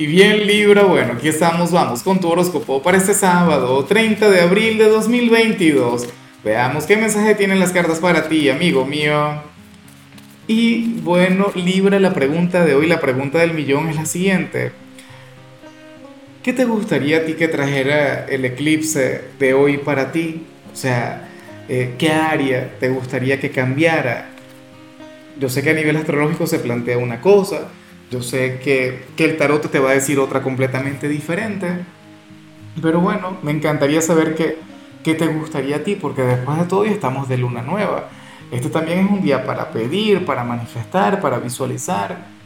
Y bien Libra, bueno, aquí estamos, vamos con tu horóscopo para este sábado, 30 de abril de 2022. Veamos qué mensaje tienen las cartas para ti, amigo mío. Y bueno, Libra, la pregunta de hoy, la pregunta del millón es la siguiente. ¿Qué te gustaría a ti que trajera el eclipse de hoy para ti? O sea, eh, ¿qué área te gustaría que cambiara? Yo sé que a nivel astrológico se plantea una cosa, yo sé que, el tarot te va a decir otra completamente diferente. Pero bueno, me encantaría saber qué, qué te gustaría a ti, porque después de todo ya estamos de luna nueva. Este también es un día para pedir, para manifestar, para visualizar.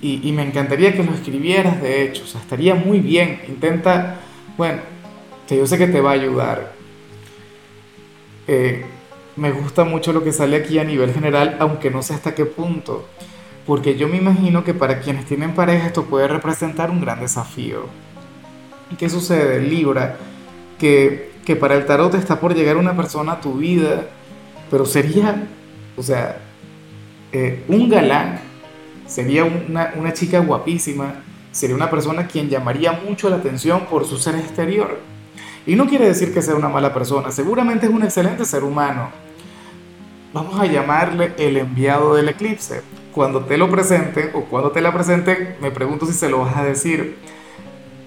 Y, me encantaría que lo escribieras, de hecho. O sea, estaría muy bien. Intenta, bueno, que yo sé que te va a ayudar. Eh, me gusta mucho lo que sale aquí a nivel general, aunque no sé hasta qué punto. Porque yo me imagino que para quienes tienen pareja esto puede representar un gran desafío. ¿Y qué sucede, Libra? Que, que para el tarot está por llegar una persona a tu vida, pero sería, o sea, eh, un galán, sería una, una chica guapísima, sería una persona quien llamaría mucho la atención por su ser exterior. Y no quiere decir que sea una mala persona, seguramente es un excelente ser humano. Vamos a llamarle el enviado del eclipse cuando te lo presenten o cuando te la presenten, me pregunto si se lo vas a decir.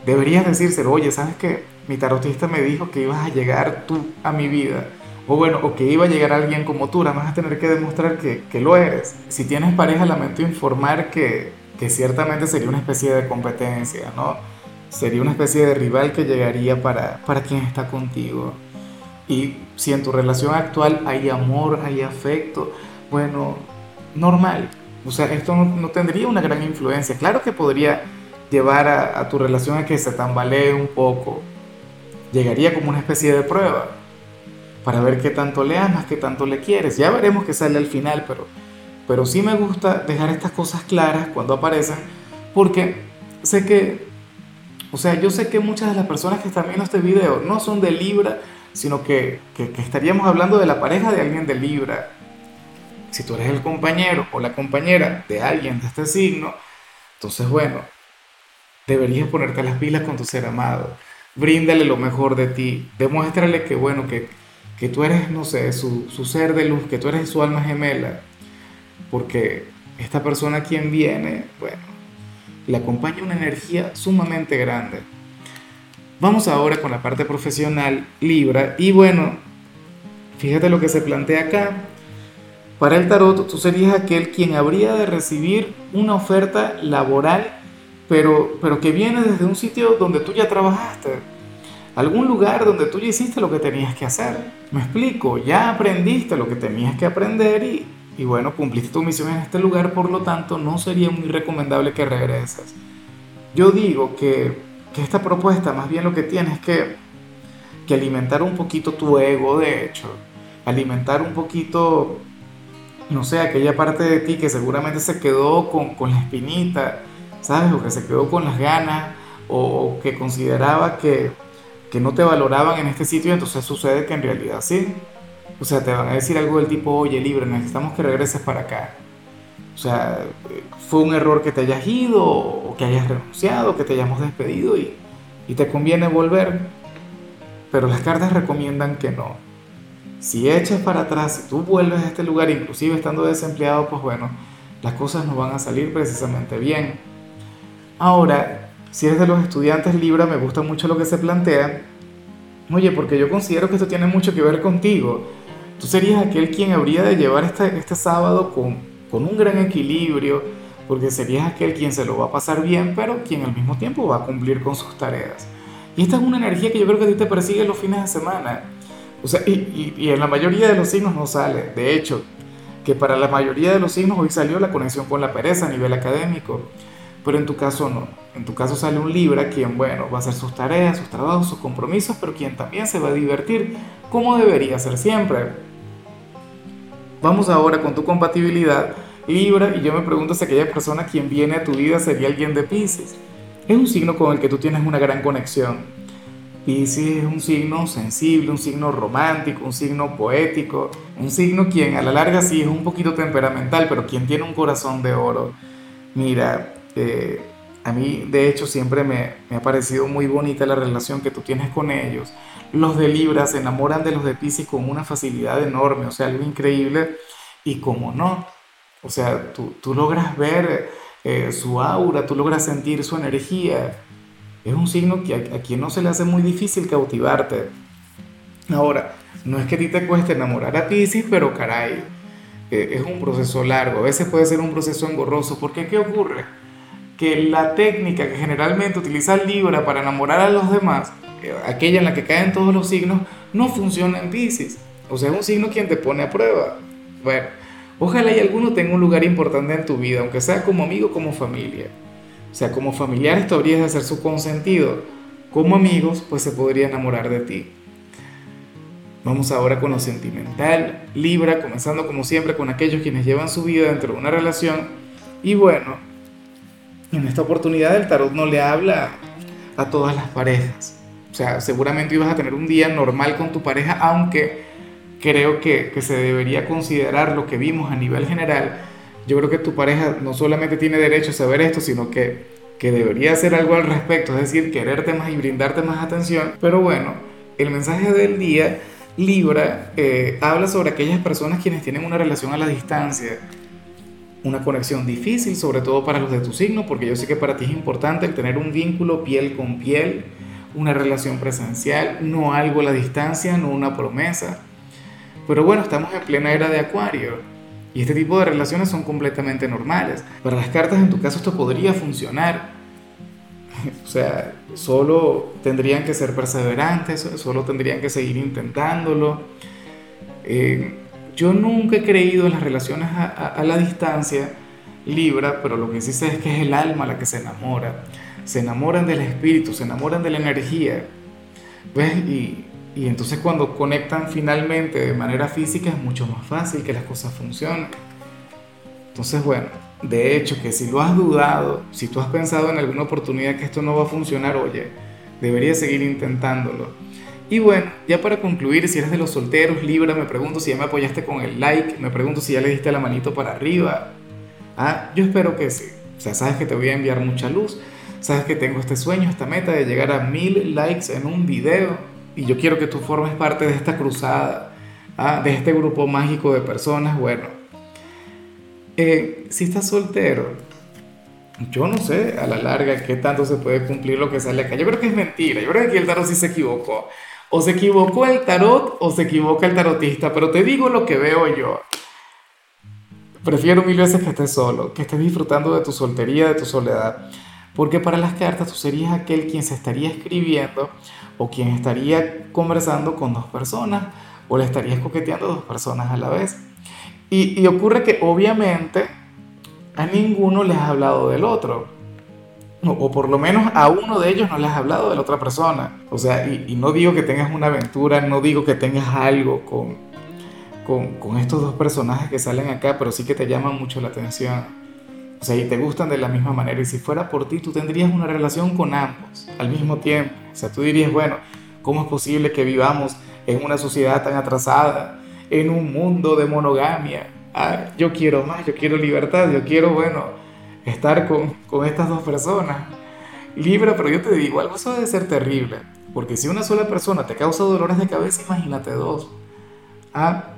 Deberías decírselo, oye, ¿sabes qué? Mi tarotista me dijo que ibas a llegar tú a mi vida. O bueno, o que iba a llegar alguien como tú, vas a tener que demostrar que, que, lo eres. Si tienes pareja, lamento informar que, que ciertamente sería una especie de competencia, ¿no? Sería una especie de rival que llegaría para, para quien está contigo. Y si en tu relación actual hay amor, hay afecto, bueno, normal, o sea, esto no, tendría una gran influencia. Claro que podría llevar a, tu relación a que se tambalee un poco. Llegaría como una especie de prueba para ver qué tanto le amas, qué tanto le quieres. Ya veremos qué sale al final, pero, pero sí me gusta dejar estas cosas claras cuando aparecen, porque sé que, o sea, yo sé que muchas de las personas que están viendo este video no son de Libra, sino que, que, que estaríamos hablando de la pareja de alguien de Libra si tú eres el compañero o la compañera de alguien de este signo, entonces bueno, deberías ponerte las pilas con tu ser amado. Bríndale lo mejor de ti. Demuéstrale que bueno, que, que tú eres, no sé, su, su ser de luz, que tú eres su alma gemela. Porque esta persona quien viene, bueno, le acompaña una energía sumamente grande. Vamos ahora con la parte profesional, Libra. Y bueno, fíjate lo que se plantea acá. Para el tarot, tú serías aquel quien habría de recibir una oferta laboral, pero, pero que viene desde un sitio donde tú ya trabajaste, algún lugar donde tú ya hiciste lo que tenías que hacer. Me explico, ya aprendiste lo que tenías que aprender y, y bueno, cumpliste tu misión en este lugar, por lo tanto no sería muy recomendable que regreses. Yo digo que, que esta propuesta más bien lo que tienes que, que alimentar un poquito tu ego, de hecho, alimentar un poquito no sé, aquella parte de ti que seguramente se quedó con, con la espinita, ¿sabes? O que se quedó con las ganas, o, que consideraba que, que, no te valoraban en este sitio, entonces sucede que en realidad sí. O sea, te van a decir algo del tipo, oye, libre, necesitamos que regreses para acá. O sea, fue un error que te hayas ido, o que hayas renunciado, que te hayamos despedido y, y te conviene volver. Pero las cartas recomiendan que no si echas para atrás, si tú vuelves a este lugar, inclusive estando desempleado, pues bueno, las cosas no van a salir precisamente bien. Ahora, si eres de los estudiantes Libra, me gusta mucho lo que se plantea. Oye, porque yo considero que esto tiene mucho que ver contigo. Tú serías aquel quien habría de llevar este, este sábado con, con un gran equilibrio, porque serías aquel quien se lo va a pasar bien, pero quien al mismo tiempo va a cumplir con sus tareas. Y esta es una energía que yo creo que a ti te persigue los fines de semana o sea, y, en la mayoría de los signos no sale. De hecho, que para la mayoría de los signos hoy salió la conexión con la pereza a nivel académico. Pero en tu caso no. En tu caso sale un Libra quien, bueno, va a hacer sus tareas, sus trabajos, sus compromisos, pero quien también se va a divertir como debería ser siempre. Vamos ahora con tu compatibilidad Libra y yo me pregunto si aquella persona quien viene a tu vida sería alguien de Pisces. Es un signo con el que tú tienes una gran conexión Pisces es un signo sensible, un signo romántico, un signo poético, un signo quien a la larga sí es un poquito temperamental, pero quien tiene un corazón de oro. Mira, eh, A mí, de hecho, siempre me, me ha parecido muy bonita la relación que tú tienes con ellos. Los de Libra se enamoran de los de Pisces con una facilidad enorme, o sea, algo increíble. Y como no, o sea, tú, tú logras ver eh, su aura, tú logras sentir su energía. Es un signo que a, quien no se le hace muy difícil cautivarte. Ahora, no es que a ti te cueste enamorar a Pisces, pero caray, eh, es un proceso largo. A veces puede ser un proceso engorroso. Porque ¿qué ocurre? Que la técnica que generalmente utiliza Libra para enamorar a los demás, eh, aquella en la que caen todos los signos, no funciona en Pisces. O sea, es un signo quien te pone a prueba. Bueno, ojalá y alguno tenga un lugar importante en tu vida, aunque sea como amigo como familia. O sea, como familiar esto habría de ser su consentido. Como amigos, pues se podría enamorar de ti. Vamos ahora con lo sentimental. Libra, comenzando como siempre con aquellos quienes llevan su vida dentro de una relación. Y bueno, en esta oportunidad el tarot no le habla a todas las parejas. O sea, seguramente ibas a tener un día normal con tu pareja, aunque creo que, que se debería considerar lo que vimos a nivel general. Yo creo que tu pareja no solamente tiene derecho a saber esto, sino que, que debería hacer algo al respecto, es decir, quererte más y brindarte más atención. Pero bueno, el mensaje del día Libra eh, habla sobre aquellas personas quienes tienen una relación a la distancia, una conexión difícil, sobre todo para los de tu signo, porque yo sé que para ti es importante el tener un vínculo piel con piel, una relación presencial, no algo a la distancia, no una promesa. Pero bueno, estamos en plena era de Acuario y este tipo de relaciones son completamente normales. Para las cartas en tu caso esto podría funcionar O sea, solo tendrían que ser perseverantes, solo tendrían que seguir intentándolo. Eh, yo nunca he creído en las relaciones a, a, la distancia, Libra, pero lo que sí sé es que es el alma la que se enamora. Se enamoran del espíritu, se enamoran de la energía. ¿Ves? Y, y entonces cuando conectan finalmente de manera física es mucho más fácil que las cosas funcionen. Entonces, bueno, de hecho, que si lo has dudado, si tú has pensado en alguna oportunidad que esto no va a funcionar, oye, deberías seguir intentándolo. Y bueno, ya para concluir, si eres de los solteros, Libra, me pregunto si ya me apoyaste con el like, me pregunto si ya le diste la manito para arriba. Ah, yo espero que sí. O sea, sabes que te voy a enviar mucha luz, sabes que tengo este sueño, esta meta de llegar a mil likes en un video y yo quiero que tú formes parte de esta cruzada, ah, de este grupo mágico de personas. Bueno, eh, si estás soltero, yo no sé a la larga qué tanto se puede cumplir lo que sale acá. Yo creo que es mentira. Yo creo que aquí el tarot sí se equivocó. O se equivocó el tarot o se equivoca el tarotista. Pero te digo lo que veo yo. Prefiero mil veces que estés solo, que estés disfrutando de tu soltería, de tu soledad. Porque para las cartas tú serías aquel quien se estaría escribiendo o quien estaría conversando con dos personas o le estarías coqueteando a dos personas a la vez. Y, ocurre que obviamente a ninguno les has hablado del otro. O, por lo menos a uno de ellos no les has hablado de la otra persona. O sea, y, no digo que tengas una aventura, no digo que tengas algo con, con, con, estos dos personajes que salen acá, pero sí que te llaman mucho la atención. O sea, y te gustan de la misma manera. Y si fuera por ti, tú tendrías una relación con ambos al mismo tiempo. O sea, tú dirías, bueno, ¿cómo es posible que vivamos en una sociedad tan atrasada? en un mundo de monogamia. Ah, yo quiero más, yo quiero libertad, yo quiero, bueno, estar con, con estas dos personas. Libre, pero yo te digo, algo eso debe ser terrible. Porque si una sola persona te causa dolores de cabeza, imagínate dos. Ah,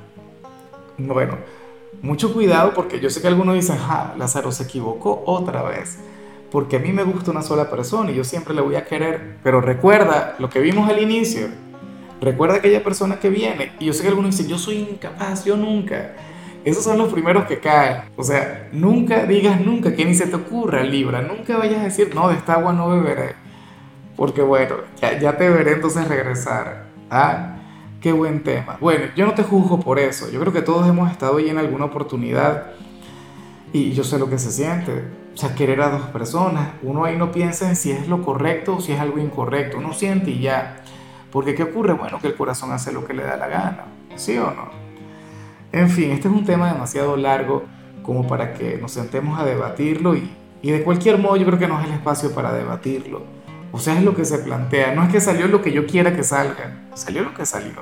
bueno, mucho cuidado porque yo sé que algunos dicen, ah, Lázaro se equivocó otra vez. Porque a mí me gusta una sola persona y yo siempre le voy a querer. Pero recuerda lo que vimos al inicio Recuerda aquella persona que viene. Y yo sé que algunos dicen, yo soy incapaz, yo nunca. Esos son los primeros que caen. O sea, nunca digas nunca, que ni se te ocurra, Libra. Nunca vayas a decir, no, de esta agua no beberé. Porque bueno, ya, ya te veré entonces regresar. Ah, qué buen tema. Bueno, yo no te juzgo por eso. Yo creo que todos hemos estado ahí en alguna oportunidad. Y yo sé lo que se siente. O sea, querer a dos personas. Uno ahí no piensa en si es lo correcto o si es algo incorrecto. Uno siente y ya. Porque ¿qué ocurre? Bueno, que el corazón hace lo que le da la gana, ¿sí o no? En fin, este es un tema demasiado largo como para que nos sentemos a debatirlo y, y de cualquier modo yo creo que no es el espacio para debatirlo. O sea, es lo que se plantea. No es que salió lo que yo quiera que salga, salió lo que salió.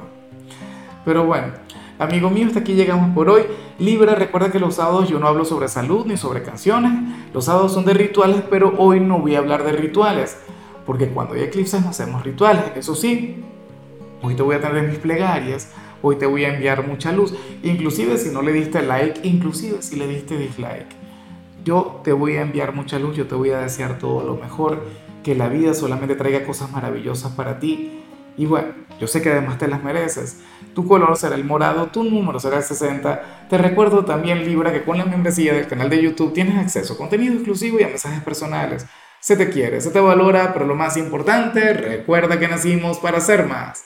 Pero bueno, Amigo mío, hasta aquí llegamos por hoy. Libra, recuerda que los sábados yo no hablo sobre salud ni sobre canciones. Los sábados son de rituales, pero hoy no voy a hablar de rituales. Porque cuando hay eclipses no hacemos rituales. Eso sí, hoy te voy a tener mis plegarias. Hoy te voy a enviar mucha luz. Inclusive si no le diste like, inclusive si le diste dislike. Yo te voy a enviar mucha luz, yo te voy a desear todo lo mejor. Que la vida solamente traiga cosas maravillosas para ti y bueno, yo sé que además te las mereces. Tu color será el morado, tu número será el 60. Te recuerdo también, Libra, que con la membresía del canal de YouTube tienes acceso a contenido exclusivo y a mensajes personales. Se te quiere, se te valora, pero lo más importante, recuerda que nacimos para ser más.